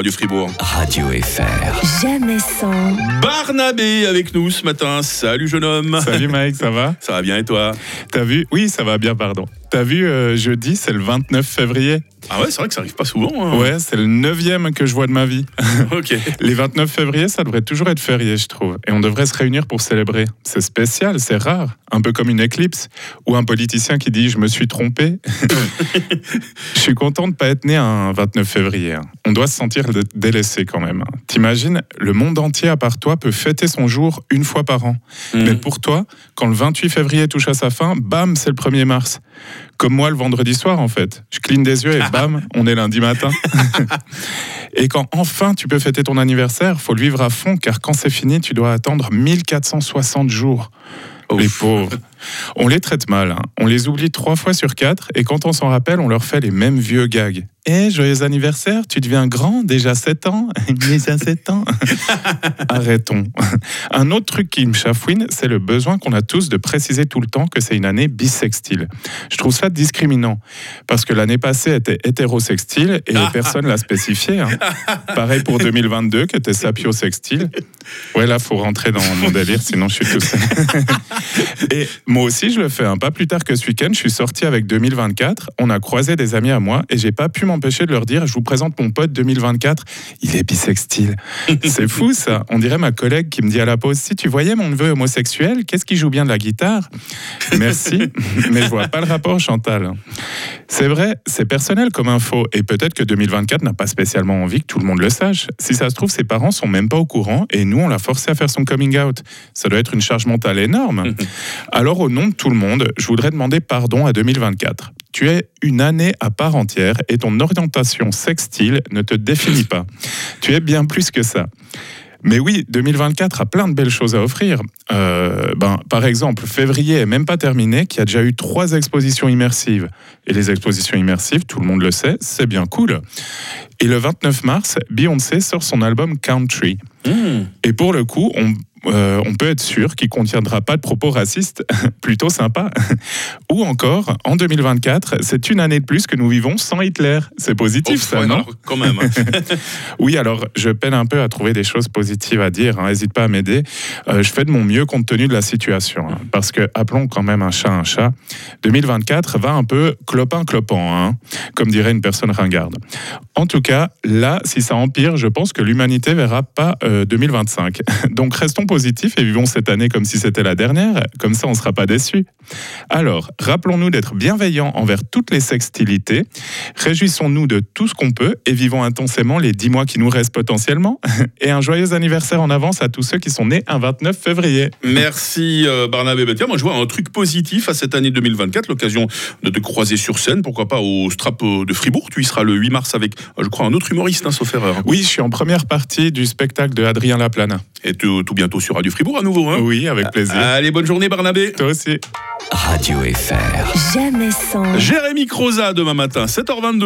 Radio Fribourg. Radio FR. Jamais sans. Barnabé avec nous ce matin. Salut jeune homme. Salut Mike, ça va? Ça va bien et toi? T'as vu? Oui, ça va bien, pardon. T'as vu, euh, jeudi, c'est le 29 février. Ah ouais, c'est vrai que ça arrive pas souvent. hein. Ouais, c'est le neuvième que je vois de ma vie. ok. Les 29 février, ça devrait toujours être férié, je trouve. Et on devrait se réunir pour célébrer. C'est spécial, c'est rare. Un peu comme une éclipse. Ou un politicien qui dit « je me suis trompé ». Je suis content de pas être né un 29 février. hein. On doit se sentir dé- délaissé quand même. hein. T'imagines, le monde entier à part toi peut fêter son jour une fois par an. Hmm. Mais pour toi, quand le 28 février touche à sa fin, bam, c'est le 1er mars. Comme moi le vendredi soir, en fait. Je cligne des yeux et bam, on est lundi matin. et quand enfin tu peux fêter ton anniversaire, faut le vivre à fond, car quand c'est fini, tu dois attendre 1460 jours. Les Ouf. pauvres. On les traite mal. hein. On les oublie trois fois sur quatre, et quand on s'en rappelle, on leur fait les mêmes vieux gags. Eh, joyeux anniversaire, tu deviens grand, déjà 7 ans Déjà 7 ans Arrêtons. Un autre truc qui me chafouine, c'est le besoin qu'on a tous de préciser tout le temps que c'est une année bisextile. Je trouve ça discriminant, parce que l'année passée était hétérosextile et personne l'a spécifié. hein. Pareil pour 2022, qui était sapiosextile. Ouais, là, faut rentrer dans mon délire, sinon je suis tout seul. Et moi aussi, je le fais. hein. Pas plus tard que ce week-end, je suis sorti avec 2024. On a croisé des amis à moi et j'ai pas pu m'empêcher de leur dire je vous présente mon pote 2024. Il est bisextile. C'est fou ça. On dirait ma collègue qui me dit à la pause si tu voyais mon neveu homosexuel, qu'est-ce qui joue bien de la guitare? Merci, mais je vois pas le rapport, Chantal. C'est vrai, c'est personnel comme info et peut-être que 2024 n'a pas spécialement envie que tout le monde le sache. Si ça se trouve, ses parents sont même pas au courant et nous, on l'a forcé à faire son coming out. Ça doit être une charge mentale énorme. Alors, au nom de tout le monde, je voudrais demander pardon à 2024. Tu es une année à part entière et ton orientation sextile ne te définit pas. Tu es bien plus que ça. Mais oui, 2024 a plein de belles choses à offrir. Euh, ben, par exemple, février est même pas terminé, qui a déjà eu trois expositions immersives. Et les expositions immersives, tout le monde le sait, c'est bien cool. Et le 29 mars, Beyoncé sort son album Country. Hmm. Et pour le coup, on, euh, on peut être sûr qu'il contiendra pas de propos racistes, plutôt sympa. Ou encore, en 2024, c'est une année de plus que nous vivons sans Hitler. C'est positif, Ouf, ça, ouais, non? non, Quand même. Oui, alors je peine un peu à trouver des choses positives à dire. N'hésite pas à m'aider. Euh, je fais de mon mieux compte tenu de la situation. hein, parce que, appelons quand même un chat un chat, 2024 va un peu clopin-clopant, hein, comme dirait une personne ringarde. En tout cas, là, si ça empire, je pense que l'humanité verra pas euh, 2025. Donc restons positifs et vivons cette année comme si c'était la dernière. Comme ça, on ne sera pas déçus. Alors, rappelons-nous d'être bienveillants envers toutes les sextilités. Réjouissons-nous de tout ce qu'on peut et vivons intensément les 10 mois qui nous restent potentiellement. Et un joyeux anniversaire en avance à tous ceux qui sont nés un 29 février. Merci euh, Barnabé. Tiens, moi je vois un truc positif à cette année 2024, l'occasion de te croiser sur scène, pourquoi pas au Strap euh, de Fribourg. Tu y seras le 8 mars avec, euh, je crois, un autre humoriste, hein, sauf erreur. Oui, je suis en première partie du spectacle de Adrien Laplane. Et tout, tout bientôt sur Radio Fribourg à nouveau. Hein. Oui, avec plaisir. Allez, bonne journée Barnabé. Toi aussi. Radio FR. Jamais sans. Jérémy Croza demain matin, 7h22.